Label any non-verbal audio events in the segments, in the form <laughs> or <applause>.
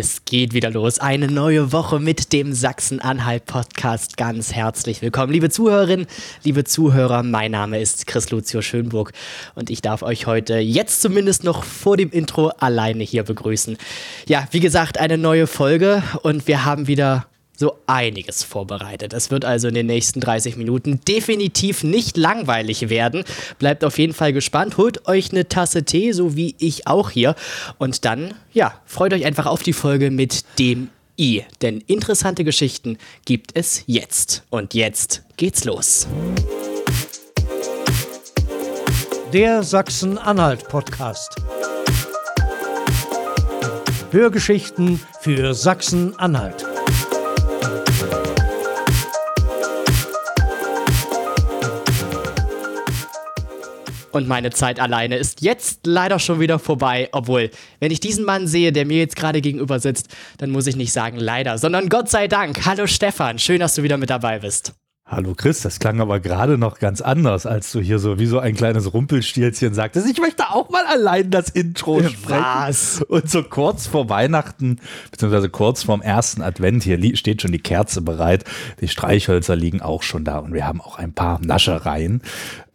Es geht wieder los. Eine neue Woche mit dem Sachsen-Anhalt-Podcast. Ganz herzlich willkommen, liebe Zuhörerinnen, liebe Zuhörer. Mein Name ist Chris Lucio Schönburg und ich darf euch heute jetzt zumindest noch vor dem Intro alleine hier begrüßen. Ja, wie gesagt, eine neue Folge und wir haben wieder so einiges vorbereitet. Es wird also in den nächsten 30 Minuten definitiv nicht langweilig werden. Bleibt auf jeden Fall gespannt. Holt euch eine Tasse Tee, so wie ich auch hier. Und dann, ja, freut euch einfach auf die Folge mit dem I. Denn interessante Geschichten gibt es jetzt. Und jetzt geht's los. Der Sachsen-Anhalt-Podcast. Hörgeschichten für Sachsen-Anhalt. Und meine Zeit alleine ist jetzt leider schon wieder vorbei. Obwohl, wenn ich diesen Mann sehe, der mir jetzt gerade gegenüber sitzt, dann muss ich nicht sagen leider, sondern Gott sei Dank. Hallo Stefan, schön, dass du wieder mit dabei bist. Hallo Chris, das klang aber gerade noch ganz anders, als du hier so wie so ein kleines Rumpelstilzchen sagtest. Ich möchte auch mal allein das Intro sprechen. Was? Und so kurz vor Weihnachten, beziehungsweise kurz vorm ersten Advent, hier steht schon die Kerze bereit. Die Streichhölzer liegen auch schon da und wir haben auch ein paar Naschereien.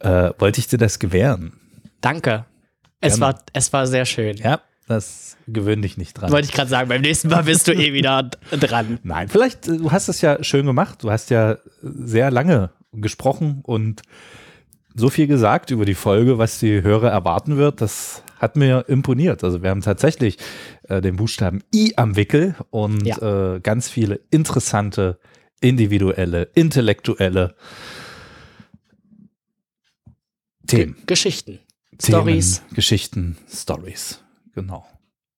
Äh, wollte ich dir das gewähren? Danke. Es war, es war sehr schön. Ja, das gewöhn dich nicht dran. Wollte ich gerade sagen, beim nächsten Mal bist du eh wieder dran. <laughs> Nein, vielleicht, äh, du hast es ja schön gemacht. Du hast ja sehr lange gesprochen und so viel gesagt über die Folge, was die Hörer erwarten wird. Das hat mir imponiert. Also wir haben tatsächlich äh, den Buchstaben I am Wickel und ja. äh, ganz viele interessante, individuelle, intellektuelle Themen. G Geschichten. Stories. Geschichten, Stories genau.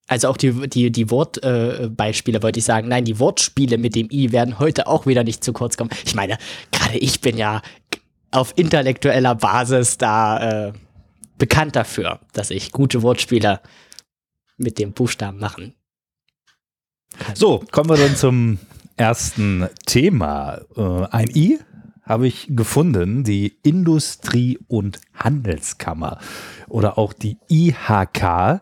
Also auch die, die, die Wortbeispiele äh, wollte ich sagen. Nein, die Wortspiele mit dem I werden heute auch wieder nicht zu kurz kommen. Ich meine, gerade ich bin ja auf intellektueller Basis da äh, bekannt dafür, dass ich gute Wortspiele mit dem Buchstaben machen kann. So, kommen wir dann zum ersten Thema. Äh, ein I habe ich gefunden, die Industrie- und Handelskammer oder auch die IHK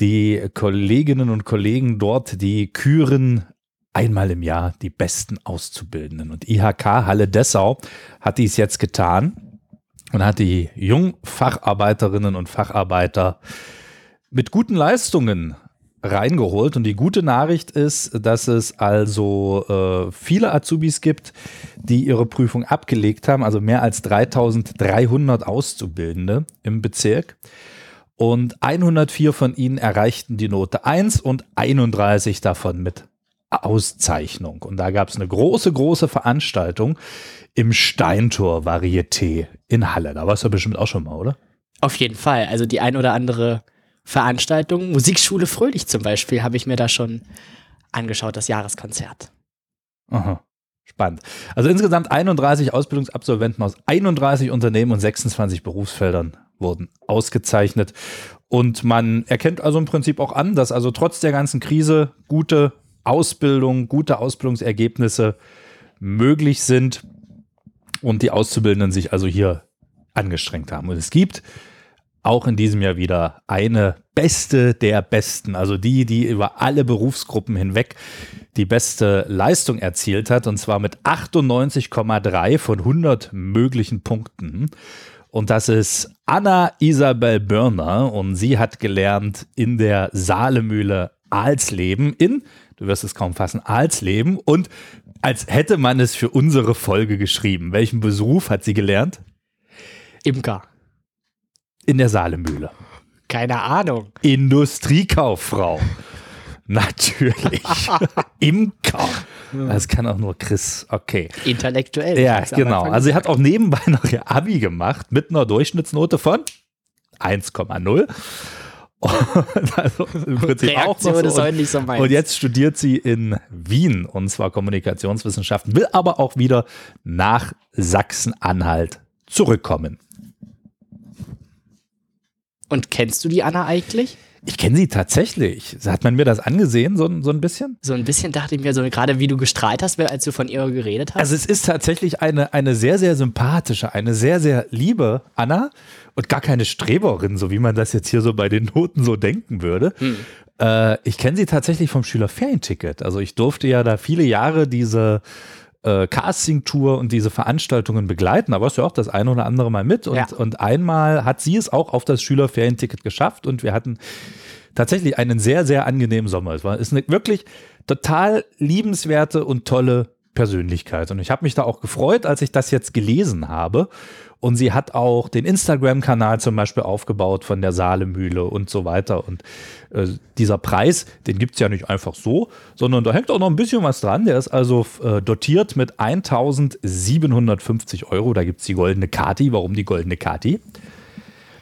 die Kolleginnen und Kollegen dort, die küren einmal im Jahr die besten Auszubildenden. Und IHK Halle Dessau hat dies jetzt getan und hat die Jungfacharbeiterinnen und Facharbeiter mit guten Leistungen reingeholt. Und die gute Nachricht ist, dass es also äh, viele Azubis gibt, die ihre Prüfung abgelegt haben, also mehr als 3300 Auszubildende im Bezirk und 104 von ihnen erreichten die Note 1 und 31 davon mit Auszeichnung. Und da gab es eine große, große Veranstaltung im Steintor Varieté in Halle. Da warst du bestimmt auch schon mal, oder? Auf jeden Fall. Also die ein oder andere Veranstaltung, Musikschule Fröhlich zum Beispiel, habe ich mir da schon angeschaut, das Jahreskonzert. Aha. Spannend. Also insgesamt 31 Ausbildungsabsolventen aus 31 Unternehmen und 26 Berufsfeldern wurden ausgezeichnet. Und man erkennt also im Prinzip auch an, dass also trotz der ganzen Krise gute Ausbildung, gute Ausbildungsergebnisse möglich sind und die Auszubildenden sich also hier angestrengt haben. Und es gibt auch in diesem Jahr wieder eine beste der Besten, also die, die über alle Berufsgruppen hinweg die beste Leistung erzielt hat, und zwar mit 98,3 von 100 möglichen Punkten. Und das ist Anna Isabel Börner und sie hat gelernt in der Saalemühle Alsleben in, du wirst es kaum fassen, Alsleben und als hätte man es für unsere Folge geschrieben. Welchen Beruf hat sie gelernt? Imker. In der Saalemühle. Keine Ahnung. Industriekauffrau. <laughs> Natürlich. <laughs> Imker. Das kann auch nur Chris. Okay. Intellektuell. Ja, genau. Also sie hat auch nebenbei noch ihr Abi gemacht mit einer Durchschnittsnote von 1,0. also im Prinzip Reaktion auch noch so. Und, nicht so und jetzt studiert sie in Wien und zwar Kommunikationswissenschaften, will aber auch wieder nach Sachsen-Anhalt zurückkommen. Und kennst du die Anna eigentlich? Ich kenne sie tatsächlich. Hat man mir das angesehen, so, so ein bisschen? So ein bisschen dachte ich mir so, gerade wie du gestrahlt hast, als du von ihr geredet hast. Also es ist tatsächlich eine, eine sehr, sehr sympathische, eine sehr, sehr liebe Anna und gar keine Streberin, so wie man das jetzt hier so bei den Noten so denken würde. Hm. Äh, ich kenne sie tatsächlich vom Schülerferienticket. Also ich durfte ja da viele Jahre diese äh, Casting-Tour und diese Veranstaltungen begleiten. Da warst du auch das eine oder andere Mal mit. Und, Ja. und einmal hat sie es auch auf das Schülerferienticket geschafft und wir hatten tatsächlich einen sehr, sehr angenehmen Sommer. Es war ist eine wirklich total liebenswerte und tolle Persönlichkeit. Und ich habe mich da auch gefreut, als ich das jetzt gelesen habe. Und sie hat auch den Instagram-Kanal zum Beispiel aufgebaut von der Saalemühle und so weiter. Und äh, dieser Preis, den gibt es ja nicht einfach so, sondern da hängt auch noch ein bisschen was dran. Der ist also äh, dotiert mit 1750 Euro. Da gibt es die goldene Kati. Warum die goldene Kati?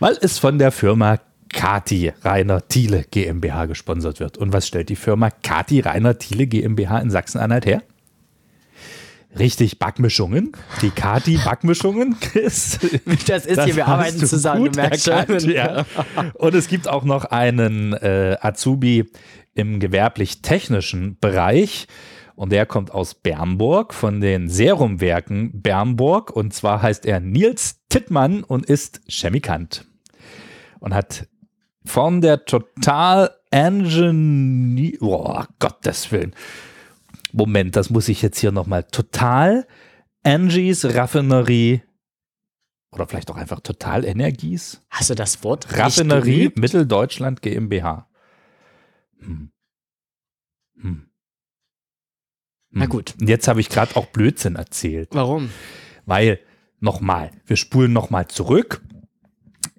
Weil es von der Firma Kati Rainer Thiele GmbH gesponsert wird. Und was stellt die Firma Kati Rainer Thiele GmbH in Sachsen-Anhalt her? Richtig, Backmischungen. Die Kati Backmischungen, Chris. <laughs> Das ist Das hier, wir arbeiten zusammen, du merkst erkannt, schon. Ja. Und es gibt auch noch einen äh, Azubi im gewerblich-technischen Bereich. Und der kommt aus Bernburg von den Serumwerken Bernburg. Und zwar heißt er Nils Tittmann und ist Chemikant. Und hat von der Total Engine, oh Gottes Willen. Moment, das muss ich jetzt hier nochmal. Total Angies Raffinerie oder vielleicht auch einfach Total Energies Hast du das Wort Raffinerie? Mitteldeutschland GmbH. Hm. Hm. Na Hm. gut. Und jetzt habe ich gerade auch Blödsinn erzählt, Warum? weil nochmal, wir spulen nochmal zurück.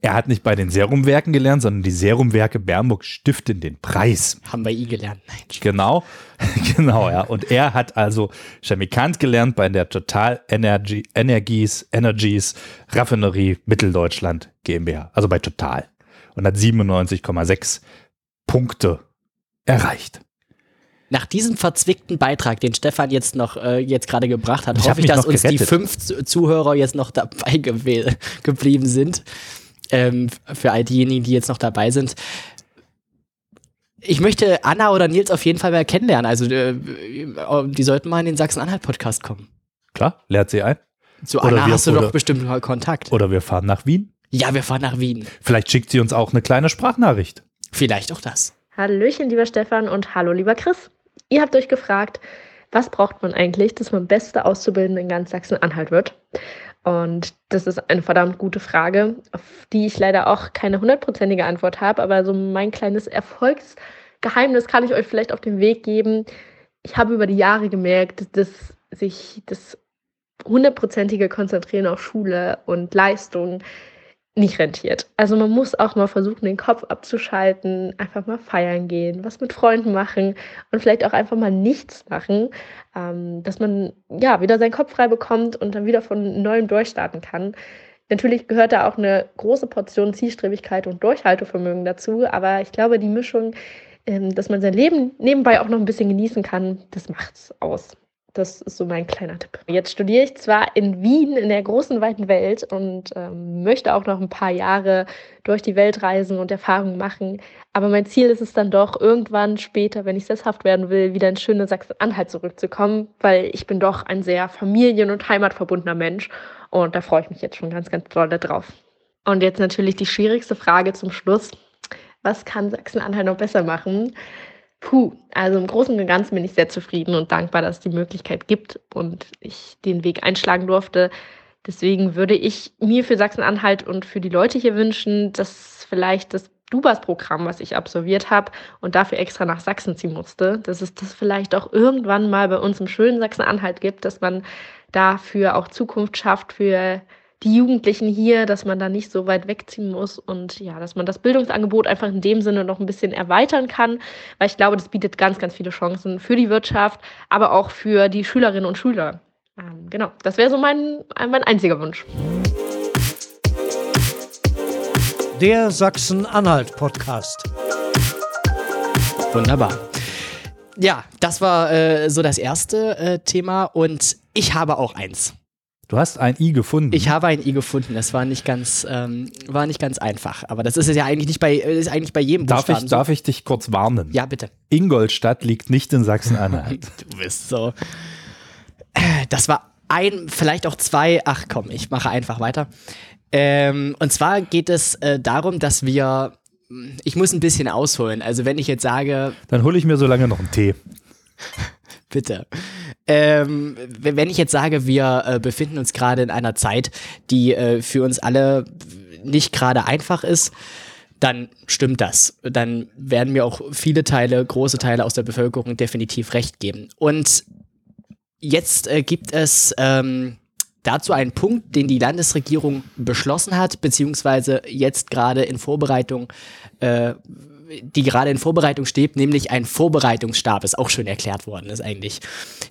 Er hat nicht bei den Serumwerken gelernt, sondern die Serumwerke Bernburg stiften den Preis. Haben wir I gelernt. Nein. Genau, <laughs> genau, ja. Und er hat also Chemikant gelernt bei der Total Energy, Energies, Energies Raffinerie Mitteldeutschland GmbH, also bei Total. Und hat 97,6 Punkte erreicht. Nach diesem verzwickten Beitrag, den Stefan jetzt noch äh, jetzt gerade gebracht hat, Ich hoffe ich, dass uns die gerettet. fünf Zu- Zuhörer jetzt noch dabei <laughs> gewe- geblieben sind. Ähm, für all diejenigen, die jetzt noch dabei sind. Ich möchte Anna oder Nils auf jeden Fall mal kennenlernen. Also äh, die sollten mal in den Sachsen-Anhalt-Podcast kommen. Klar, lehrt sie ein. Zu Oder Anna wir- hast du oder- doch bestimmt mal Kontakt. Oder wir fahren nach Wien. Ja, wir fahren nach Wien. Vielleicht schickt sie uns auch eine kleine Sprachnachricht. Vielleicht auch das. Hallöchen, lieber Stefan und hallo, lieber Chris. Ihr habt euch gefragt, was braucht man eigentlich, dass man beste Auszubildende in ganz Sachsen-Anhalt wird? Und das ist eine verdammt gute Frage, auf die ich leider auch keine hundertprozentige Antwort habe, aber so mein kleines Erfolgsgeheimnis kann ich euch vielleicht auf den Weg geben. Ich habe über die Jahre gemerkt, dass sich das hundertprozentige Konzentrieren auf Schule und Leistung nicht rentiert. Also man muss auch mal versuchen, den Kopf abzuschalten, einfach mal feiern gehen, was mit Freunden machen und vielleicht auch einfach mal nichts machen, ähm, dass man ja wieder seinen Kopf frei bekommt und dann wieder von neuem durchstarten kann. Natürlich gehört da auch eine große Portion Zielstrebigkeit und Durchhaltevermögen dazu, aber ich glaube, die Mischung, ähm, dass man sein Leben nebenbei auch noch ein bisschen genießen kann, das macht's aus. Das ist so mein kleiner Tipp. Jetzt studiere ich zwar in Wien, in der großen, weiten Welt und ähm, möchte auch noch ein paar Jahre durch die Welt reisen und Erfahrungen machen. Aber mein Ziel ist es dann doch, irgendwann später, wenn ich sesshaft werden will, wieder in schöne Sachsen-Anhalt zurückzukommen, weil ich bin doch ein sehr familien- und heimatverbundener Mensch und da freue ich mich jetzt schon ganz, ganz doll drauf. Und jetzt natürlich die schwierigste Frage zum Schluss. Was kann Sachsen-Anhalt noch besser machen? Puh, also im Großen und Ganzen bin ich sehr zufrieden und dankbar, dass es die Möglichkeit gibt und ich den Weg einschlagen durfte. Deswegen würde ich mir für Sachsen-Anhalt und für die Leute hier wünschen, dass vielleicht das Dubas-Programm, was ich absolviert habe und dafür extra nach Sachsen ziehen musste, dass es das vielleicht auch irgendwann mal bei uns im schönen Sachsen-Anhalt gibt, dass man dafür auch Zukunft schafft für die Jugendlichen hier, dass man da nicht so weit wegziehen muss und ja, dass man das Bildungsangebot einfach in dem Sinne noch ein bisschen erweitern kann, weil ich glaube, das bietet ganz, ganz viele Chancen für die Wirtschaft, aber auch für die Schülerinnen und Schüler. Ähm, genau, das wäre so mein, mein einziger Wunsch. Der Sachsen-Anhalt-Podcast. Wunderbar. Ja, das war äh, so das erste äh, Thema und ich habe auch eins. Du hast ein I gefunden. Ich habe ein I gefunden. Das war nicht ganz, ähm, war nicht ganz einfach. Aber das ist es ja eigentlich nicht bei, ist eigentlich bei jedem darf, Buchstaben ich, so. darf ich dich kurz warnen? Ja, bitte. Ingolstadt liegt nicht in Sachsen-Anhalt. <laughs> Du bist so. Das war ein, vielleicht auch zwei. Ach komm, ich mache einfach weiter. Ähm, und zwar geht es äh, darum, dass wir ich muss ein bisschen ausholen. Also wenn ich jetzt sage, Dann hole ich mir so lange noch einen Tee. bitte. Ähm, wenn ich jetzt sage, wir äh, befinden uns gerade in einer Zeit, die äh, für uns alle nicht gerade einfach ist, dann stimmt das. Dann werden mir auch viele Teile, große Teile aus der Bevölkerung definitiv recht geben. Und jetzt äh, gibt es ähm, dazu einen Punkt, den die Landesregierung beschlossen hat, beziehungsweise jetzt gerade in Vorbereitung äh, die gerade in Vorbereitung steht, nämlich ein Vorbereitungsstab, ist auch schon erklärt worden, ist eigentlich.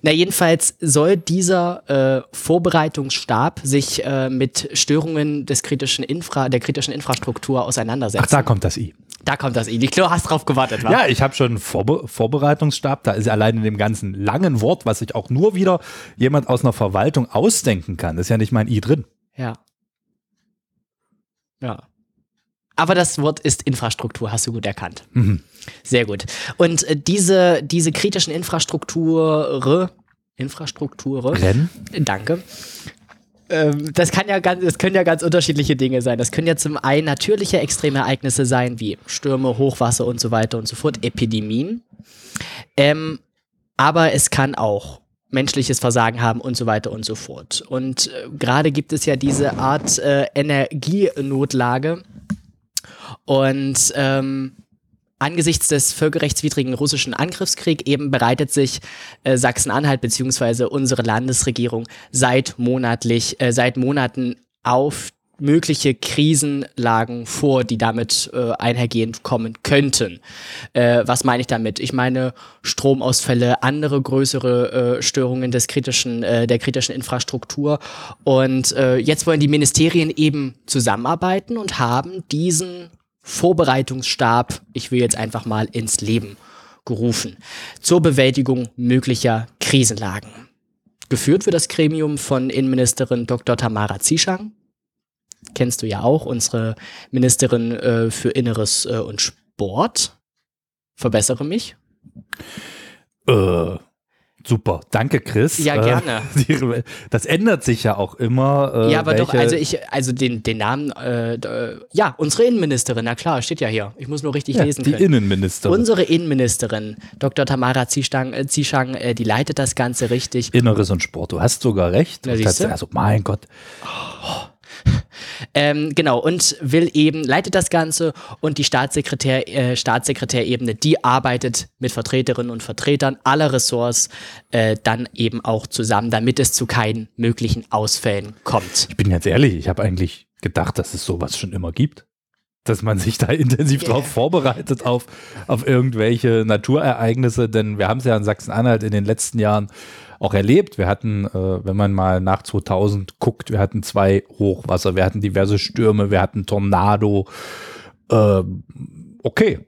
Na, jedenfalls soll dieser äh, Vorbereitungsstab sich äh, mit Störungen des kritischen Infra, der kritischen Infrastruktur auseinandersetzen. Ach, da kommt das I. Da kommt das I. Ich glaube, hast drauf gewartet, wa? Ja, ich habe schon einen Vorbe Vorbereitungsstab. Da ist allein in dem ganzen langen Wort, was sich auch nur wieder jemand aus einer Verwaltung ausdenken kann, ist ja nicht mein I drin. Ja. Ja. Aber das Wort ist Infrastruktur, hast du gut erkannt. Mhm. Sehr gut. Und äh, diese, diese kritischen Infrastrukture, Infrastrukture, Rennen? danke. Ähm, das, kann ja ganz, das können ja ganz unterschiedliche Dinge sein. Das können ja zum einen natürliche Extremereignisse sein, wie Stürme, Hochwasser und so weiter und so fort, Epidemien. Ähm, aber es kann auch menschliches Versagen haben und so weiter und so fort. Und äh, gerade gibt es ja diese Art äh, Energienotlage. Und ähm, angesichts des völkerrechtswidrigen russischen Angriffskriegs eben bereitet sich äh, Sachsen-Anhalt bzw. unsere Landesregierung seit monatlich, äh, seit Monaten auf mögliche Krisenlagen vor, die damit äh, einhergehend kommen könnten. Äh, was meine ich damit? Ich meine Stromausfälle, andere größere äh, Störungen des kritischen, äh, der kritischen Infrastruktur. Und äh, jetzt wollen die Ministerien eben zusammenarbeiten und haben diesen Vorbereitungsstab, ich will jetzt einfach mal ins Leben gerufen, zur Bewältigung möglicher Krisenlagen. Geführt wird das Gremium von Innenministerin Dr. Tamara Zieschang. Kennst du ja auch, unsere Ministerin äh, für Inneres äh, und Sport. Verbessere mich. Äh, super, danke Chris. Ja, Äh, gerne. <laughs> das ändert sich ja auch immer. Äh, ja, aber doch, also ich, also den, den Namen, äh, ja, unsere Innenministerin, na klar, steht ja hier. Ich muss nur richtig ja, lesen die können. Innenministerin. Unsere Innenministerin, Dr. Tamara Zieschang, äh, Zieschang äh, die leitet das Ganze richtig. Inneres und Sport. Du hast sogar recht. Na, also mein Gott. Ähm, genau, und will eben, leitet das Ganze und die Staatssekretär, äh, Staatssekretärebene, die arbeitet mit Vertreterinnen und Vertretern aller Ressorts äh, dann eben auch zusammen, damit es zu keinen möglichen Ausfällen kommt. Ich bin jetzt ehrlich, ich habe eigentlich gedacht, dass es sowas schon immer gibt. Dass man sich da <laughs> intensiv drauf vorbereitet auf, auf irgendwelche Naturereignisse, denn wir haben es ja in Sachsen-Anhalt in den letzten Jahren auch erlebt. Wir hatten, äh, wenn man mal nach 2000 guckt, wir hatten zwei Hochwasser, wir hatten diverse Stürme, wir hatten Tornado. Ähm, okay.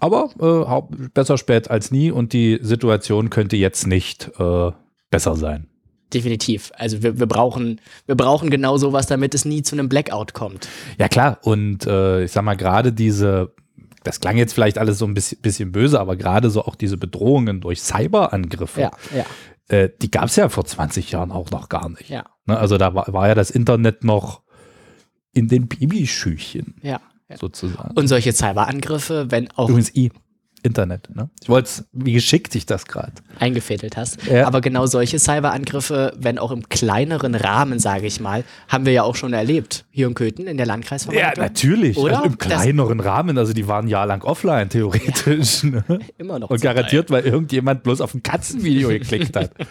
Aber äh, besser spät als nie und die Situation könnte jetzt nicht äh, besser sein. Definitiv. Also wir, wir, brauchen, wir brauchen genau sowas, damit es nie zu einem Blackout kommt. Ja klar, und äh, ich sag mal, gerade diese, das klang jetzt vielleicht alles so ein bisschen, bisschen böse, aber gerade so auch diese Bedrohungen durch Cyberangriffe, Ja, ja, äh, die gab es ja vor 20 Jahren auch noch gar nicht. ja, Ne? Also da war, war ja das Internet noch in den Babyschüchen ja. sozusagen. Und solche Cyberangriffe, wenn auch Übrigens I, Internet. Ne? Ich wollte es, wie geschickt ich das gerade. eingefädelt hast. Ja. Aber genau solche Cyberangriffe, wenn auch im kleineren Rahmen, sage ich mal, haben wir ja auch schon erlebt. Hier in Köthen in der Ja, Landkreisverwaltung. natürlich. Oder? Also im Das- kleineren Rahmen. Also die waren ein Jahr lang offline, theoretisch. Ne? <laughs> Immer noch. Und garantiert, weil irgendjemand bloß auf ein Katzenvideo geklickt hat. <laughs>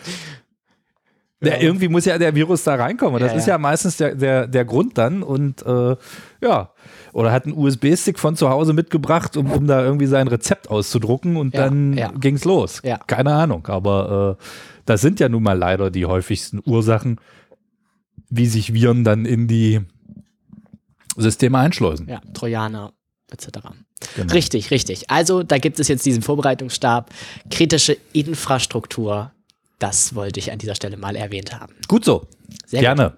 Ja, irgendwie muss ja der Virus da reinkommen. Und das Ja, ist ja. ja meistens der, der, der Grund dann. Und äh, ja, oder hat einen USB-Stick von zu Hause mitgebracht, um, um da irgendwie sein Rezept auszudrucken und Ja, dann ja. ging's los. Ja. Keine Ahnung. Aber äh, das sind ja nun mal leider die häufigsten Ursachen, wie sich Viren dann in die Systeme einschleusen. Ja, Trojaner etc. Genau. Richtig, richtig. Also da gibt es jetzt diesen Vorbereitungsstab. Kritische Infrastruktur. Das wollte ich an dieser Stelle mal erwähnt haben. Gut so. Sehr Gerne.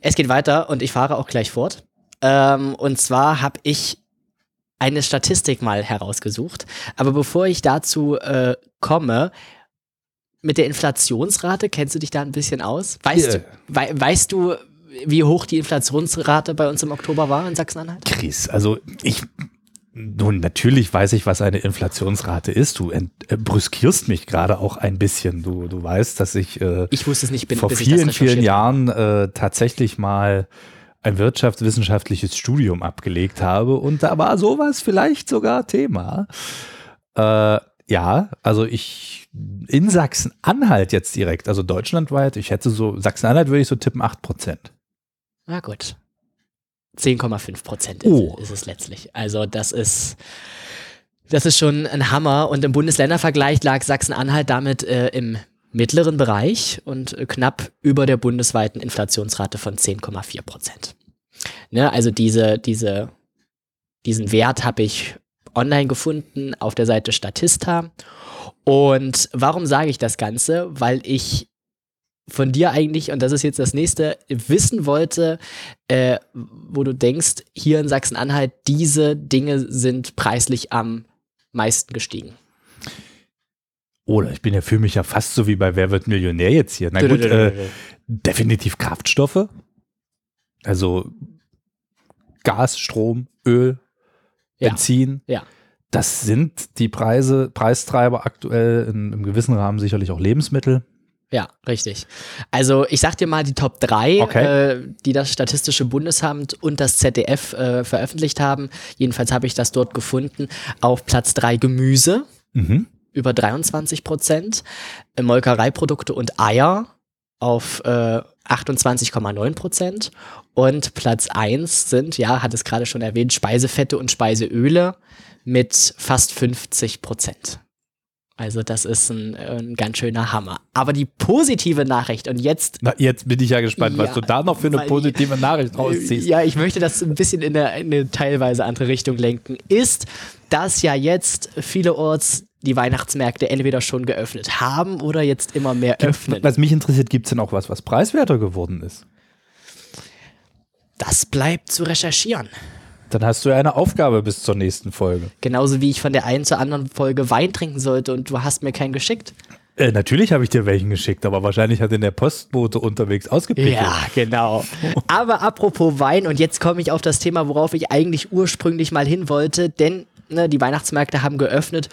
Es geht weiter und ich fahre auch gleich fort. Ähm, und zwar habe ich eine Statistik mal herausgesucht. Aber bevor ich dazu äh, komme, mit der Inflationsrate, kennst du dich da ein bisschen aus? Weißt, Ja. du, wei weißt du, wie hoch die Inflationsrate bei uns im Oktober war in Sachsen-Anhalt? Chris, also ich, nun natürlich weiß ich, was eine Inflationsrate ist. Du äh, brüskierst mich gerade auch ein bisschen. Du, du weißt, dass ich, äh, Ich wusste es nicht, bin, vor vielen, vielen. Jahren äh, tatsächlich mal ein wirtschaftswissenschaftliches Studium abgelegt habe und da war sowas vielleicht sogar Thema. Äh, ja, also ich in Sachsen-Anhalt jetzt direkt, also deutschlandweit, ich hätte so, Sachsen-Anhalt würde ich so tippen 8 Prozent. Na gut. 10,5 Prozent ist, Oh. ist es letztlich. Also das ist, das ist schon ein Hammer. Und im Bundesländervergleich lag Sachsen-Anhalt damit äh, im mittleren Bereich und äh, knapp über der bundesweiten Inflationsrate von 10,4 Prozent. Ne, also diese, diese, diesen Wert habe ich online gefunden auf der Seite Statista. Und warum sage ich das Ganze? Weil ich von dir eigentlich, und das ist jetzt das nächste, wissen wollte, äh, wo du denkst, hier in Sachsen-Anhalt, diese Dinge sind preislich am meisten gestiegen. Oder ich bin ja für mich ja fast so wie bei Wer wird Millionär jetzt hier. Na gut, äh, definitiv Kraftstoffe. Also Gas, Strom, Öl, Ja. Benzin. Ja. Das sind die Preise, Preistreiber aktuell, in, im gewissen Rahmen sicherlich auch Lebensmittel. Ja, richtig. Also ich sag dir mal die Top 3, Okay. äh, die das Statistische Bundesamt und das ZDF äh, veröffentlicht haben. Jedenfalls habe ich das dort gefunden. Auf Platz 3 Gemüse, Mhm. Über 23 Prozent. Äh, Molkereiprodukte und Eier auf äh, 28,9 Prozent. Und Platz 1 sind, ja, hat es gerade schon erwähnt, Speisefette und Speiseöle mit fast 50 Prozent. Also das ist ein, ein ganz schöner Hammer. Aber die positive Nachricht, und jetzt Na, jetzt bin ich ja gespannt, was Ja, du da noch für eine positive Nachricht rausziehst. ja, ich möchte das ein bisschen in eine, in eine teilweise andere Richtung lenken, ist, dass ja jetzt vielerorts die Weihnachtsmärkte entweder schon geöffnet haben oder jetzt immer mehr öffnen. Was mich interessiert, gibt es denn auch was, was preiswerter geworden ist? Das bleibt zu recherchieren. Dann hast du ja eine Aufgabe bis zur nächsten Folge. Genauso wie ich von der einen zur anderen Folge Wein trinken sollte und du hast mir keinen geschickt. Äh, natürlich habe ich dir welchen geschickt, aber wahrscheinlich hat den der Postbote unterwegs ausgepickelt. Ja, genau. Aber apropos Wein, und jetzt komme ich auf das Thema, worauf ich eigentlich ursprünglich mal hin wollte, denn ne, die Weihnachtsmärkte haben geöffnet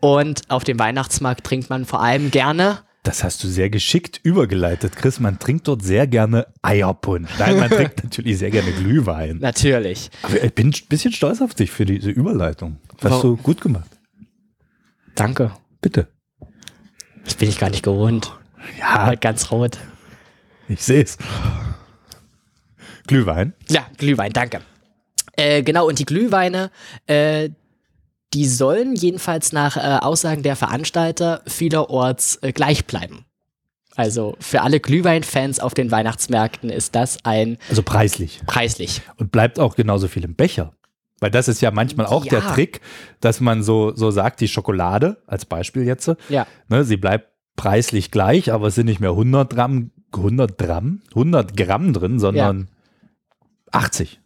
und auf dem Weihnachtsmarkt trinkt man vor allem gerne Das hast du sehr geschickt übergeleitet, Chris. Man trinkt dort sehr gerne Eierpunsch. Nein, man <laughs> trinkt natürlich sehr gerne Glühwein. Natürlich. Aber ich bin ein bisschen stolz auf dich für diese Überleitung. Hast Warum? du gut gemacht. Danke. Bitte. Das bin ich gar nicht gewohnt. Ja, Ganz rot. ich sehe es. Glühwein. Ja, Glühwein, danke. Äh, genau, und die Glühweine, äh, die sollen jedenfalls nach äh, Aussagen der Veranstalter vielerorts äh, gleich bleiben. Also für alle Glühweinfans auf den Weihnachtsmärkten ist das ein Also preislich. preislich. Und bleibt auch genauso viel im Becher. Weil das ist ja manchmal auch der Ja. Trick, dass man so, so sagt, die Schokolade, als Beispiel jetzt, Ja. ne, sie bleibt preislich gleich, aber es sind nicht mehr 100 Gramm, 100 Gramm, 100 Gramm drin, sondern 80.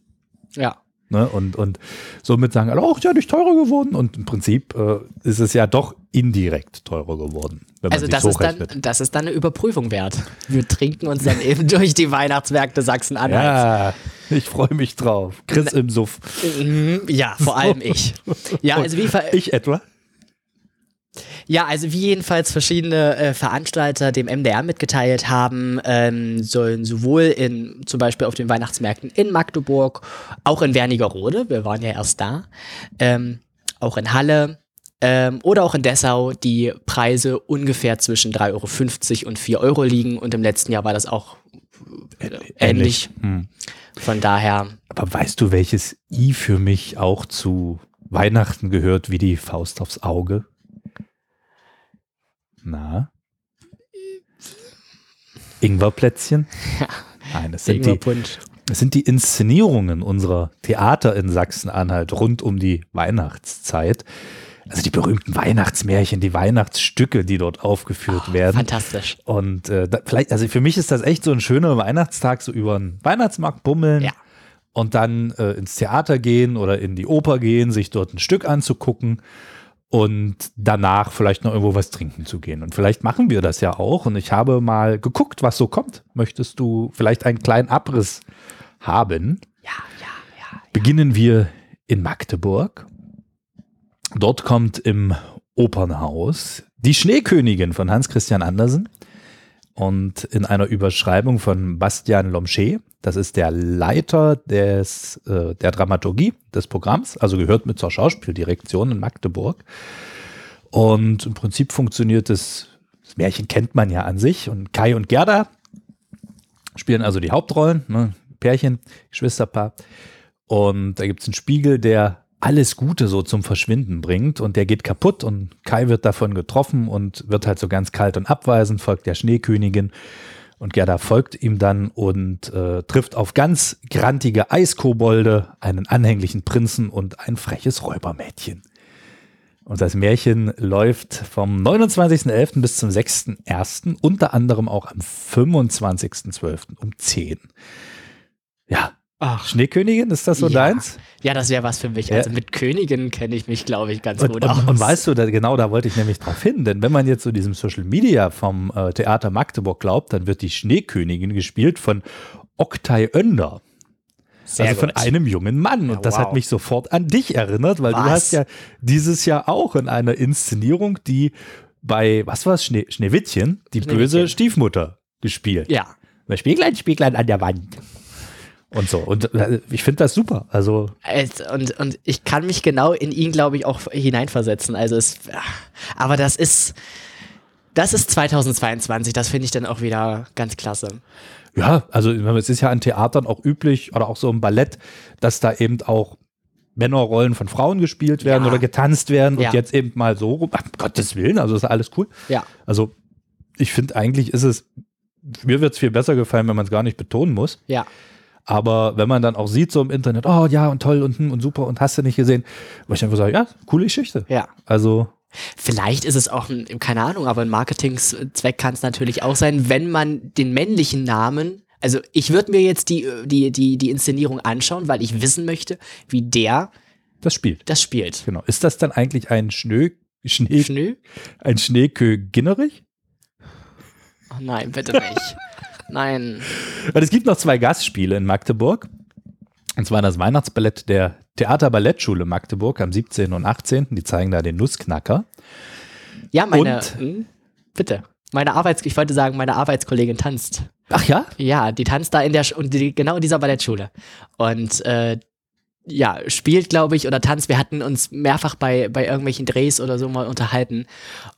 Ja. Ne? Und, und somit sagen alle, oh, ja nicht teurer geworden. Und im Prinzip äh, ist es ja doch indirekt teurer geworden, wenn man Also das ist, dann, das ist dann eine Überprüfung wert. Wir trinken uns dann eben <laughs> durch die Weihnachtsmärkte Sachsen-Anhalts. Ja, ich freue mich drauf. Chris im Suff. Mhm, Ja, vor allem <laughs> ich. Ja, also wie, ver Ich etwa? Ja, also wie jedenfalls verschiedene äh, Veranstalter dem MDR mitgeteilt haben, ähm, sollen sowohl in zum Beispiel auf den Weihnachtsmärkten in Magdeburg, auch in Wernigerode, wir waren ja erst da, ähm, auch in Halle ähm, oder auch in Dessau die Preise ungefähr zwischen 3,50 Euro und 4 Euro liegen und im letzten Jahr war das auch äh, ähnlich. Hm. Von daher, Aber weißt du, welches I für mich auch zu Weihnachten gehört wie die Faust aufs Auge? Na? Ingwerplätzchen? Nein, das sind, die, das sind die Inszenierungen unserer Theater in Sachsen-Anhalt rund um die Weihnachtszeit. Also die berühmten Weihnachtsmärchen, die Weihnachtsstücke, die dort aufgeführt werden. Fantastisch. Und äh, da, vielleicht, also für mich ist das echt so ein schöner Weihnachtstag, so über den Weihnachtsmarkt bummeln Ja. und dann äh, ins Theater gehen oder in die Oper gehen, sich dort ein Stück anzugucken und danach vielleicht noch irgendwo was trinken zu gehen. Und vielleicht machen wir das ja auch. Und ich habe mal geguckt, was so kommt. Möchtest du vielleicht einen kleinen Abriss haben? Ja, ja, ja. Beginnen wir in Magdeburg. Dort kommt im Opernhaus die Schneekönigin von Hans Christian Andersen und in einer Überschreibung von Bastian Lomché. Das ist der Leiter des, äh, der Dramaturgie des Programms, also gehört mit zur Schauspieldirektion in Magdeburg. Und im Prinzip funktioniert es, das Märchen kennt man ja an sich. Und Kai und Gerda spielen also die Hauptrollen, ne? Pärchen, Geschwisterpaar. Und da gibt es einen Spiegel, der alles Gute so zum Verschwinden bringt und der geht kaputt und Kai wird davon getroffen und wird halt so ganz kalt und abweisend, folgt der Schneekönigin und Gerda folgt ihm dann und äh, trifft auf ganz grantige Eiskobolde, einen anhänglichen Prinzen und ein freches Räubermädchen. Und das Märchen läuft vom 29.11. bis zum 6.1., unter anderem auch am 25.12. um 10. Ja, Ach, Schneekönigin, ist das so ja. deins? Ja, das wäre was für mich. Also mit Königinnen kenne ich mich, glaube ich, ganz Und, gut und, aus. und weißt du, da, genau da wollte ich nämlich drauf hin, denn wenn man jetzt so diesem Social Media vom äh, Theater Magdeburg glaubt, dann wird die Schneekönigin gespielt von Oktay Önder. Sehr also von gut. einem jungen Mann. Und Ja, das wow. hat mich sofort an dich erinnert, weil du Was? hast ja dieses Jahr auch in einer Inszenierung, die bei, was war es, Schnee, Schneewittchen, die Schneewittchen. böse Stiefmutter gespielt. Ja. Bei Spieglein, Spieglein an der Wand. Und so. Und äh, ich finde das super. Also, Und, und ich kann mich genau in ihn, glaube ich, auch hineinversetzen. Also es, aber das ist, das ist 2022. Das finde ich dann auch wieder ganz klasse. Ja, also es ist ja an Theatern auch üblich oder auch so im Ballett, dass da eben auch Männerrollen von Frauen gespielt werden Ja. oder getanzt werden Ja. und jetzt eben mal so rum. Ach, um Gottes Willen, also ist alles cool. Ja. Also ich finde eigentlich ist es, mir wird es viel besser gefallen, wenn man es gar nicht betonen muss. Ja. Aber wenn man dann auch sieht so im Internet, oh ja und toll und, hm, und super und hast du nicht gesehen, wo ich einfach sage, ja, coole Geschichte. Ja. Also Vielleicht ist es auch, ein, keine Ahnung, aber ein Marketingzweck kann es natürlich auch sein, wenn man den männlichen Namen, also ich würde mir jetzt die, die, die, die Inszenierung anschauen, weil ich wissen möchte, wie der das spielt. das spielt. Genau. Ist das dann eigentlich ein Schnee, Schnee, Schnö? ein Schneeköginnerich? Oh nein, bitte nicht. Nein. Weil es gibt noch zwei Gastspiele in Magdeburg. Und zwar das Weihnachtsballett der Theaterballettschule Magdeburg am 17. und 18. Die zeigen da den Nussknacker. Ja, meine, Und? hm, bitte. Meine Arbeits, ich wollte sagen, meine Arbeitskollegin tanzt. Ach ja? Ja, die tanzt da in der, und die, genau in dieser Ballettschule. Und äh, ja, spielt, glaube ich, oder tanzt. Wir hatten uns mehrfach bei, bei irgendwelchen Drehs oder so mal unterhalten.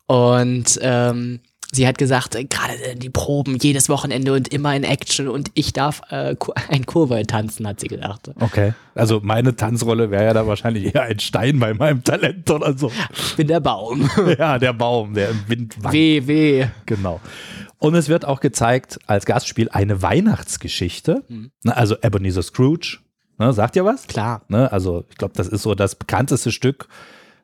Und ähm, sie hat gesagt, äh, gerade äh, die Proben jedes Wochenende und immer in Action und ich darf äh, <laughs> ein Kurvoll tanzen, hat sie gesagt. Okay. Also meine Tanzrolle wäre ja da wahrscheinlich eher ein Stein bei meinem Talent oder so. Ich bin der Baum. <laughs> ja, der Baum, der im Wind wankt. weh, weh. Genau. Und es wird auch gezeigt als Gastspiel eine Weihnachtsgeschichte. Ne, Also Ebenezer Scrooge. Ne, sagt ihr was? Klar. Ne, also ich glaube, das ist so das bekannteste Stück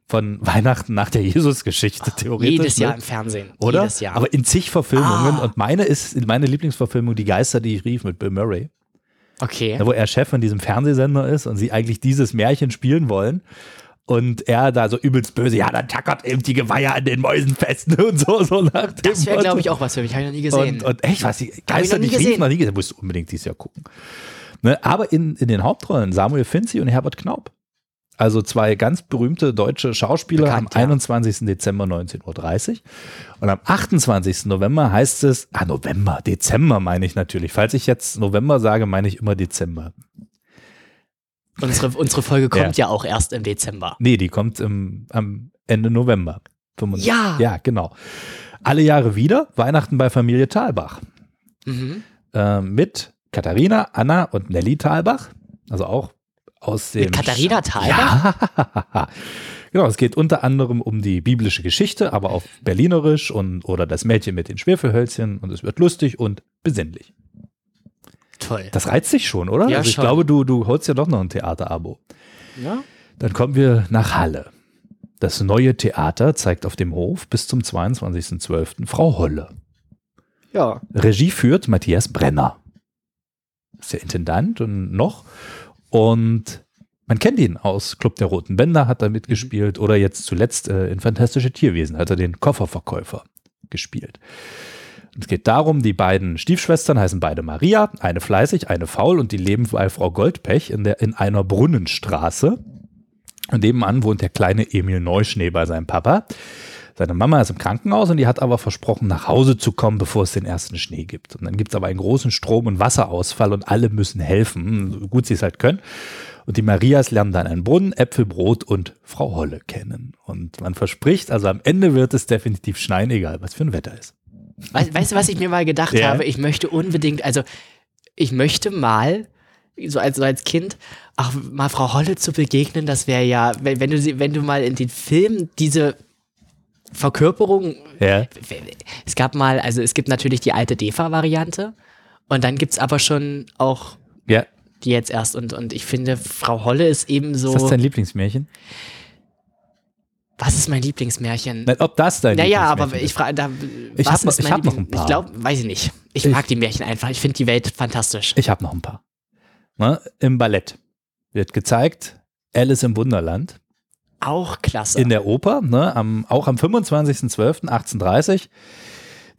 von Weihnachten nach der Jesusgeschichte theoretisch. Jedes Jahr ne? im Fernsehen. Oder? Jedes Jahr. Aber in zig Verfilmungen. Ah. Und meine ist, meine Lieblingsverfilmung Die Geister, die ich rief mit Bill Murray. okay. Ne, Wo er Chef von diesem Fernsehsender ist und sie eigentlich dieses Märchen spielen wollen. Und er da so übelst böse, ja, dann tackert eben die Geweihe an den Mäusen fest ne, <laughs> und so, so nach dem Das wäre, glaube ich, auch was für mich. Habe ich noch nie gesehen. Und, und echt, was die Geister, die ich rief, noch nie gesehen. Musst du unbedingt dieses Jahr gucken. Ne, aber in, in den Hauptrollen Samuel Finzi und Herbert Knaub. Also zwei ganz berühmte deutsche Schauspieler Bekannt, am ja. 21. Dezember 19.30 Uhr. Und am 28. November heißt es, ah, November, Dezember meine ich natürlich. Falls ich jetzt November sage, meine ich immer Dezember. unsere, unsere Folge kommt ja. auch erst im Dezember. Nee, die kommt im, am Ende November. 25. Ja. Ja, genau. Alle Jahre wieder Weihnachten bei Familie Thalbach. Mhm. äh, mit Katharina, Anna und Nelly Thalbach. Also auch aus dem. Mit Katharina Thalbach? Ja. <laughs> genau, es geht unter anderem um die biblische Geschichte, aber auf Berlinerisch und oder das Mädchen mit den Schwerfellhölzchen und es wird lustig und besinnlich. Toll. Das reizt dich schon, oder? Ja, also ich schon. glaube, du, du holst ja doch noch ein Theaterabo. Ja? Dann kommen wir nach Halle. Das neue Theater zeigt auf dem Hof bis zum 22.12. Frau Holle. Ja. Regie führt Matthias Brenner. Ist der Intendant und noch. Und man kennt ihn aus Club der Roten Bänder, hat er mitgespielt oder jetzt zuletzt äh, in Fantastische Tierwesen hat er den Kofferverkäufer gespielt. Es geht darum, die beiden Stiefschwestern heißen beide Maria, eine fleißig, eine faul und die leben bei Frau Goldpech in, der, in einer Brunnenstraße. Und nebenan wohnt der kleine Emil Neuschnee bei seinem Papa. Seine Mama ist im Krankenhaus und die hat aber versprochen, nach Hause zu kommen, bevor es den ersten Schnee gibt. Und dann gibt es aber einen großen Strom- und Wasserausfall und alle müssen helfen, so gut sie es halt können. Und die Marias lernen dann einen Brunnen, Äpfelbrot und Frau Holle kennen. Und man verspricht, also am Ende wird es definitiv schneien, egal was für ein Wetter ist. Weißt, weißt du, was ich mir mal gedacht Ja. habe? Ich möchte unbedingt, also ich möchte mal, so als, so als Kind, auch mal Frau Holle zu begegnen, das wäre ja, wenn, wenn, du, wenn du mal in den Film diese Verkörperung, Ja. es gab mal, also es gibt natürlich die alte DEFA-Variante und dann gibt es aber schon auch Ja. die jetzt erst und, und ich finde, Frau Holle ist eben so, Ist das dein Lieblingsmärchen? was ist mein Lieblingsmärchen? Nein, ob das dein Naja, aber Lieblingsmärchen ich ist? frage, da, Ich was hab noch- ich hab ein paar. Ich glaube, weiß ich nicht. Ich, Ich- mag die Märchen einfach. Ich finde die Welt fantastisch. Ich habe noch ein paar. Ne? Im Ballett wird gezeigt, Alice im Wunderland. Auch klasse. in der Oper, ne, am, auch am 25.12.1830.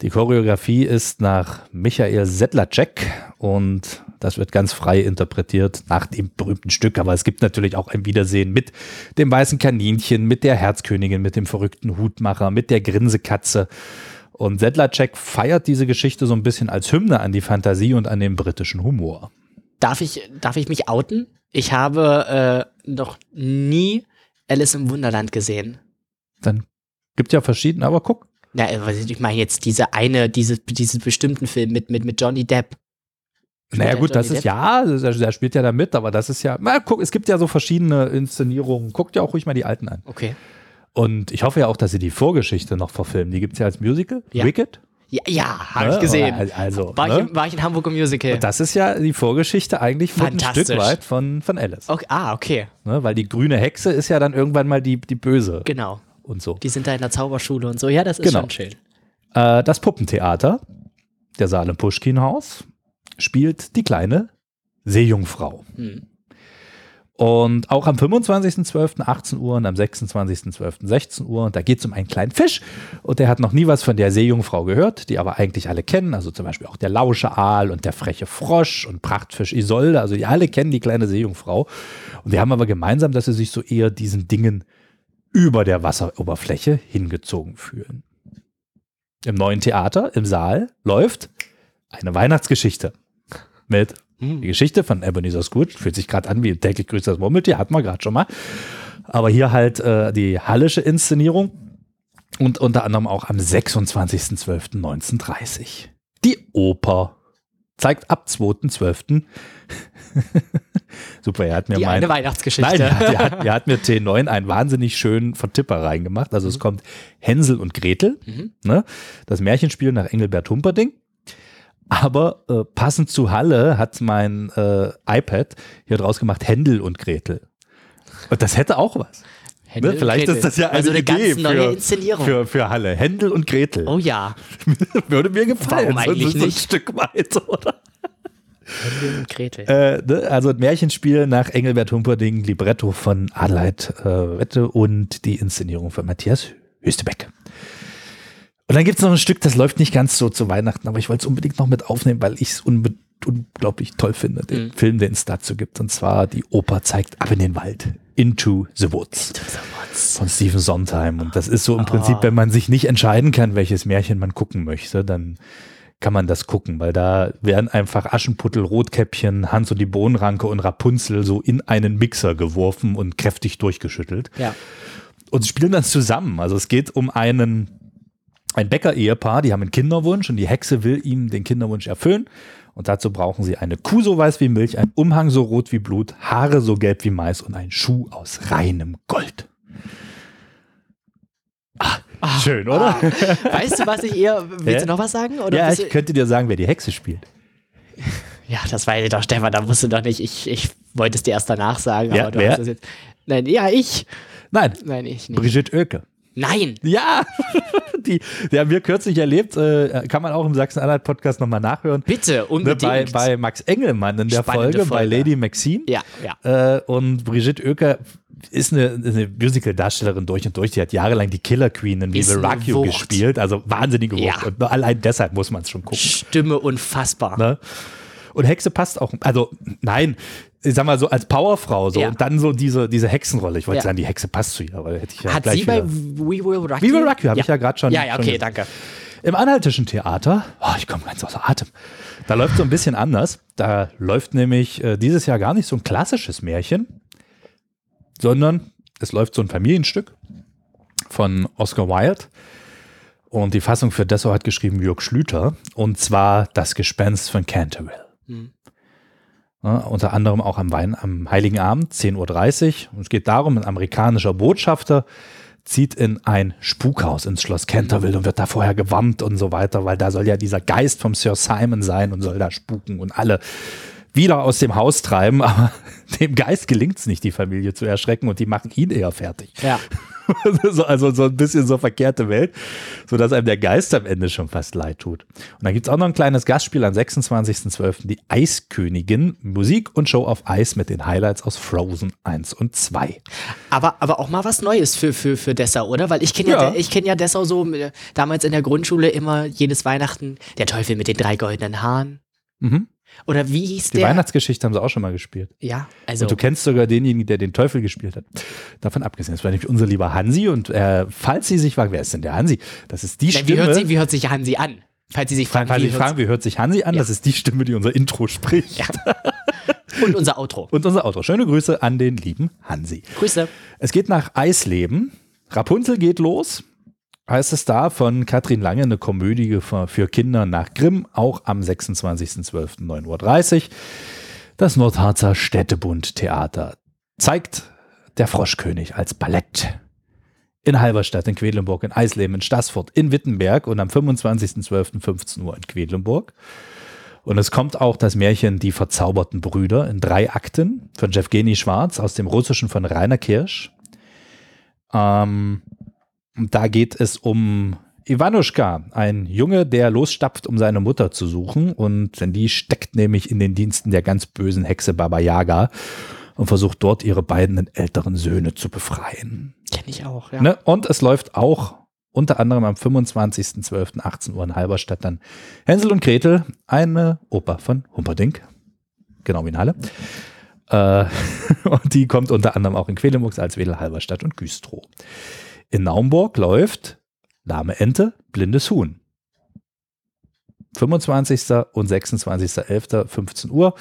Die Choreografie ist nach Michael Sedlacek und das wird ganz frei interpretiert nach dem berühmten Stück. Aber es gibt natürlich auch ein Wiedersehen mit dem weißen Kaninchen, mit der Herzkönigin, mit dem verrückten Hutmacher, mit der Grinsekatze. Und Sedlacek feiert diese Geschichte so ein bisschen als Hymne an die Fantasie und an den britischen Humor. darf, ich, darf ich mich outen? Ich habe äh, noch nie Alice im Wunderland gesehen. Dann gibt ja verschiedene, aber guck. Ja, was ich meine jetzt diese eine, diese, diesen bestimmten Film mit, mit, mit Johnny Depp. Spielt Naja gut, das Johnny ist Depp? ja, der, der spielt ja da mit, aber das ist ja, na, guck, es gibt ja so verschiedene Inszenierungen. Guckt ja auch ruhig mal die alten an. Okay. Und ich hoffe ja auch, dass sie die Vorgeschichte noch verfilmen. Die gibt es ja als Musical. Ja. Wicked. Ja, ja habe Ne? ich gesehen. Also, war, ne? ich, war ich in Hamburg im Musical? Und das ist ja die Vorgeschichte eigentlich von ein. Stück weit von, von Alice. okay, ah, okay. Ne? Weil die grüne Hexe ist ja dann irgendwann mal die, die Böse Genau. und so. Die sind da in der Zauberschule und so. Ja, das ist Genau. schon schön. Äh, das Puppentheater, der Saal im Puschkin-Haus, spielt die kleine Seejungfrau. Hm. Und auch am 25.12. 18 Uhr und am 26.12. 16 Uhr. Und da geht es um einen kleinen Fisch. Und der hat noch nie was von der Seejungfrau gehört, die aber eigentlich alle kennen. Also zum Beispiel auch der lausche Aal und der freche Frosch und Prachtfisch Isolde. Also die alle kennen die kleine Seejungfrau. Und die haben aber gemeinsam, dass sie sich so eher diesen Dingen über der Wasseroberfläche hingezogen fühlen. Im neuen Theater, im Saal, läuft eine Weihnachtsgeschichte mit Hm. die Geschichte von Ebenezer Scrooge fühlt sich gerade an wie täglich grüßt das Murmeltier, hatten wir gerade schon mal. Aber hier halt äh, die hallische Inszenierung und unter anderem auch am 26.12.1930. Die Oper zeigt ab 2.12. <laughs> Super, er hat mir Die mein, eine Weihnachtsgeschichte. Nein, er hat, hat, hat mir T9 einen wahnsinnig schönen Vertipper reingemacht. Also es kommt Hänsel und Gretel, Mhm. ne? das Märchenspiel nach Engelbert Humperdinck. Aber äh, passend zu Halle hat mein äh, iPad hier draus gemacht Händel und Gretel. Und das hätte auch was. Händel Ne? Vielleicht ist das ja eine, also eine Idee ganz neue für, Inszenierung. für, für Halle. Händel und Gretel. oh ja. <laughs> Würde mir gefallen. Warum eigentlich so, so ein nicht? Stück weit, <laughs> oder? Händel und Gretel. Äh, ne, also ein Märchenspiel nach Engelbert Humperdinck, Libretto von Adelheid äh, Wette und die Inszenierung von Matthias Höstebeck. Und dann gibt es noch ein Stück, das läuft nicht ganz so zu Weihnachten, aber ich wollte es unbedingt noch mit aufnehmen, weil ich es unglaublich toll finde, den Mhm. Film, den es dazu gibt. Und zwar die Oper zeigt Ab in den Wald, Into the Woods von Stephen Sondheim. Und das ist so im Prinzip, wenn man sich nicht entscheiden kann, welches Märchen man gucken möchte, dann kann man das gucken, weil da werden einfach Aschenputtel, Rotkäppchen, Hans und die Bohnenranke und Rapunzel so in einen Mixer geworfen und kräftig durchgeschüttelt. Ja. Und sie spielen dann zusammen. Also es geht um einen, ein Bäcker-Ehepaar, die haben einen Kinderwunsch und die Hexe will ihm den Kinderwunsch erfüllen. Und dazu brauchen sie eine Kuh so weiß wie Milch, einen Umhang so rot wie Blut, Haare so gelb wie Mais und einen Schuh aus reinem Gold. Ah, schön, oder? Ah, weißt du, was ich eher. Willst du noch was sagen? Oder ja, ich könnte dir sagen, wer die Hexe spielt. ja, das weiß ich doch, Stefan, da musst du doch nicht. Ich, ich wollte es dir erst danach sagen, Ja, aber du wer? hast es jetzt. Nein, ja, ich. Nein, Nein, ich nicht. Brigitte Oelke. Nein! Ja, die, die haben wir kürzlich erlebt, äh, kann man auch im Sachsen-Anhalt-Podcast nochmal nachhören. Bitte, Ne, unbedingt. bei, bei Max Engelmann in der Spannende Folge, bei Folge. Lady Maxine. ja, ja. Äh, und Brigitte Oeker ist eine, eine Musical-Darstellerin durch und durch. Die hat jahrelang die Killer Queen in Viva Rock gespielt. Also wahnsinnige Ja. Wucht. Und nur allein deshalb muss man es schon gucken. Stimme unfassbar. Ne? Und Hexe passt auch. Also nein, ich sag mal so als Powerfrau so Ja. und dann so diese, diese Hexenrolle. Ich wollte Ja. sagen, die Hexe passt zu ihr, aber hätte ich ja Hat gleich sie bei. We Will Rock You? Rock You habe ich ja gerade schon. Ja, ja, okay, danke. Im Anhaltischen Theater, oh, ich komme ganz außer Atem. Da läuft so ein bisschen anders. Da läuft nämlich äh, dieses Jahr gar nicht so ein klassisches Märchen, sondern es läuft so ein Familienstück von Oscar Wilde. Und die Fassung für Dessau hat geschrieben Jörg Schlüter. Und zwar Das Gespenst von Canterville. Hm. Ja, unter anderem auch am, Wein, am Heiligen Abend, 10.30 Uhr. Und es geht darum, ein amerikanischer Botschafter zieht in ein Spukhaus ins Schloss Canterville und wird da vorher gewarnt und so weiter, weil da soll ja dieser Geist vom Sir Simon sein und soll da spuken und alle wieder aus dem Haus treiben, <laughs> aber dem Geist gelingt es nicht, die Familie zu erschrecken und die machen ihn eher fertig. Ja. <laughs> so, also so ein bisschen so verkehrte Welt, sodass einem der Geist am Ende schon fast leid tut. Und dann gibt es auch noch ein kleines Gastspiel am 26.12., die Eiskönigin, Musik und Show auf Eis mit den Highlights aus Frozen 1 und 2. Aber, aber auch mal was Neues für, für, für Dessau, oder? Weil ich kenne ja. Ja. ich kenn ja Dessau so äh, damals in der Grundschule immer jedes Weihnachten der Teufel mit den drei goldenen Haaren. Mhm. Oder wie hieß Die der? Weihnachtsgeschichte haben sie auch schon mal gespielt. ja, also Und du kennst sogar denjenigen, der den Teufel gespielt hat. Davon abgesehen, das war nämlich unser lieber Hansi. Und äh, falls Sie sich fragen, wer ist denn der Hansi? Das ist die Na, Stimme. wie, hört sie, wie hört sich Hansi an? Falls Sie sich fragen, Falls wie hört fragen, wie hört sich Hansi an? Ja. Das ist die Stimme, die unser Intro spricht. Ja. und unser Outro. <laughs> Und unser Autor. Schöne Grüße an den lieben Hansi. Grüße. Es geht nach Eisleben. Rapunzel geht los. Heißt es da von Katrin Lange, eine Komödie für, Kinder nach Grimm, auch am 26.12.9.30 Uhr. Das Nordharzer Städtebund Theater zeigt Der Froschkönig als Ballett. In Halberstadt, in Quedlinburg, in Eisleben, in Stassfurt, in Wittenberg und am 25.12.15 Uhr in Quedlinburg. Und es kommt auch das Märchen Die verzauberten Brüder in drei Akten von Jewgeni Schwarz aus dem Russischen von Rainer Kirsch. Ähm, da geht es um Ivanuschka, ein Junge, der losstapft, um seine Mutter zu suchen. Und denn die steckt nämlich in den Diensten der ganz bösen Hexe Baba Yaga und versucht dort ihre beiden älteren Söhne zu befreien. Kenne ich auch, ja. Ne? Und es läuft auch unter anderem am 25.12.18 Uhr in Halberstadt dann Hänsel und Gretel, eine Oper von Humperdinck, genau wie in Halle. Äh, <laughs> und die kommt unter anderem auch in Quedlinburg, Salzwedel, Halberstadt und Güstrow. In Naumburg läuft Lahme Ente, blindes Huhn. 25. und 26.11. 15 Uhr.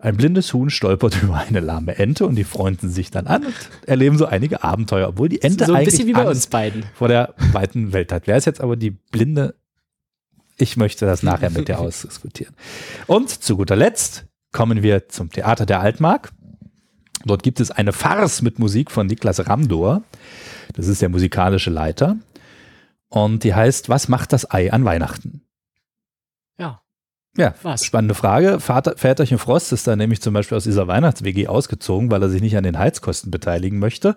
Ein blindes Huhn stolpert <laughs> über eine lahme Ente und die freunden sich dann an und erleben so einige Abenteuer, obwohl die Ente so ein bisschen wie bei uns beiden. vor der weiten Welt hat. Wer ist jetzt aber die blinde? Ich möchte das nachher mit dir <laughs> ausdiskutieren. Und zu guter Letzt kommen wir zum Theater der Altmark. Dort gibt es eine Farce mit Musik von Niklas Ramdor. Das ist der musikalische Leiter. Und die heißt, was macht das Ei an Weihnachten? Ja. Ja, Was? spannende Frage. Vater, Väterchen Frost ist da nämlich zum Beispiel aus dieser Weihnachts-WG ausgezogen, weil er sich nicht an den Heizkosten beteiligen möchte.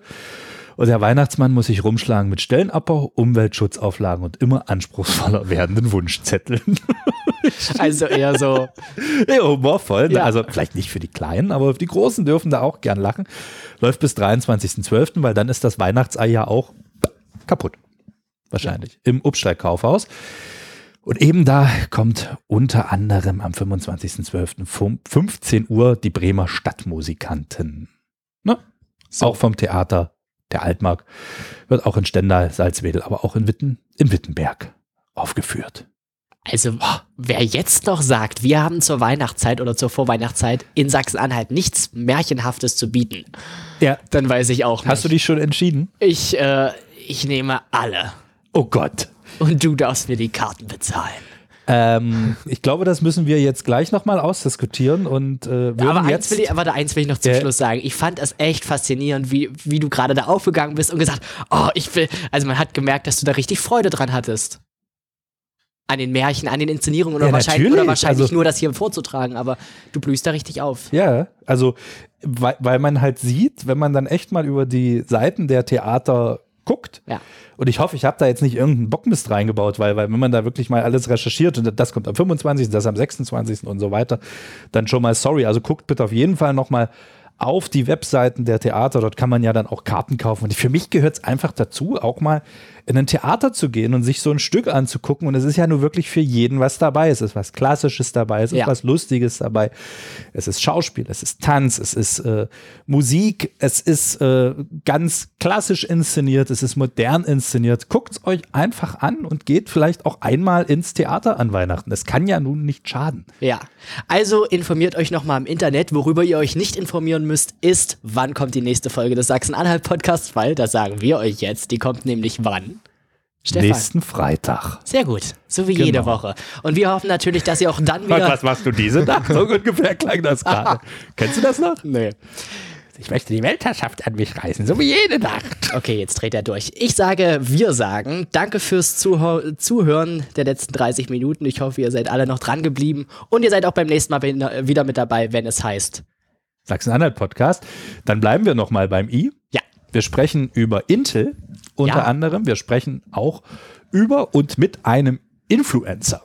Und der Weihnachtsmann muss sich rumschlagen mit Stellenabbau, Umweltschutzauflagen und immer anspruchsvoller werdenden Wunschzetteln. <laughs> Also eher so, ja, humorvoll. ne? Ja. Also vielleicht nicht für die Kleinen, aber die Großen dürfen da auch gern lachen. Läuft bis 23.12., weil dann ist das Weihnachtsei ja auch kaputt. Wahrscheinlich. Im Upsteig-Kaufhaus. Und eben da kommt unter anderem am 25.12. fum- 15 Uhr die Bremer Stadtmusikanten. Ne? Auch vom Theater der Altmark. Wird auch in Stendal, Salzwedel, aber auch in Witten, in Wittenberg aufgeführt. also wer jetzt noch sagt, wir haben zur Weihnachtszeit oder zur Vorweihnachtszeit in Sachsen-Anhalt nichts Märchenhaftes zu bieten, Ja. dann weiß ich auch nicht. Hast du dich schon entschieden? Ich, äh, ich nehme alle. Oh Gott. Und du darfst mir die Karten bezahlen. Ähm, ich glaube, das müssen wir jetzt gleich nochmal ausdiskutieren und äh, aber, eins jetzt. will ich, aber eins will ich noch zum Ja. Schluss sagen. Ich fand es echt faszinierend, wie, wie du gerade da aufgegangen bist und gesagt, oh, ich will. Also man hat gemerkt, dass du da richtig Freude dran hattest. An den Märchen, an den Inszenierungen oder Ja, wahrscheinlich, oder wahrscheinlich Also- nur das hier vorzutragen, aber du blühst da richtig auf. ja, also weil, weil man halt sieht, wenn man dann echt mal über die Seiten der Theater guckt. Ja. Und ich hoffe, ich habe da jetzt nicht irgendeinen Bockmist reingebaut, weil, weil wenn man da wirklich mal alles recherchiert und das kommt am 25., das am 26. und so weiter, dann schon mal sorry. Also guckt bitte auf jeden Fall nochmal auf die Webseiten der Theater. Dort kann man ja dann auch Karten kaufen. Und für mich gehört es einfach dazu, auch mal in ein Theater zu gehen und sich so ein Stück anzugucken. Und es ist ja nur wirklich für jeden was dabei. Es ist was Klassisches dabei, es ist Ja. was Lustiges dabei. Es ist Schauspiel, es ist Tanz, es ist äh, Musik, es ist äh, ganz klassisch inszeniert, es ist modern inszeniert. Guckt es euch einfach an und geht vielleicht auch einmal ins Theater an Weihnachten. Es kann ja nun nicht schaden. Ja, also informiert euch nochmal im Internet. Worüber ihr euch nicht informieren müsst, ist, wann kommt die nächste Folge des Sachsen-Anhalt-Podcasts, weil, das sagen wir euch jetzt, die kommt nämlich wann? Stefan. Nächsten Freitag. Sehr gut, so wie Genau. jede Woche. Und wir hoffen natürlich, dass ihr auch dann wieder... was machst du diese Nacht? So ungefähr klang das gerade. <laughs> Kennst du das noch? Nee. Ich möchte die Weltherrschaft an mich reißen, so wie jede Nacht. Okay, jetzt dreht er durch. Ich sage, wir sagen, danke fürs Zuhö Zuhören der letzten 30 Minuten. Ich hoffe, ihr seid alle noch dran geblieben und ihr seid auch beim nächsten Mal wieder wieder mit dabei, wenn es heißt. Sachsen-Anhalt-Podcast. Dann bleiben wir nochmal beim I. Ja. Wir sprechen über Intel unter Ja. anderem. Wir sprechen auch über und mit einem Influencer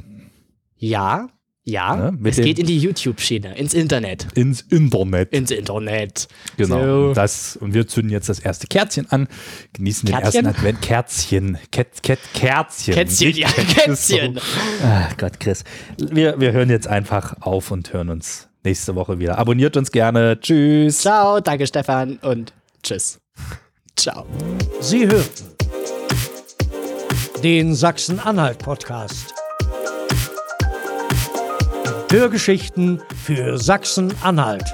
Ja, ja, mit es geht in die YouTube-Schiene, ins Internet. ins Internet. Ins Internet. Genau. So. Und, das, und wir zünden jetzt das erste Kerzchen an, genießen den Kerzchen? ersten Advent. Kerzchen. Ket, Ket, Kerzchen. Kätzchen, Nicht ja, Kätzchen. Kätzchen. Ach Gott, Chris. Wir, wir hören jetzt einfach auf und hören uns nächste Woche wieder. Abonniert uns gerne. Tschüss. Ciao, danke Stefan und tschüss. Ciao. Sie hörten den Sachsen-Anhalt-Podcast. Hörgeschichten für Sachsen-Anhalt.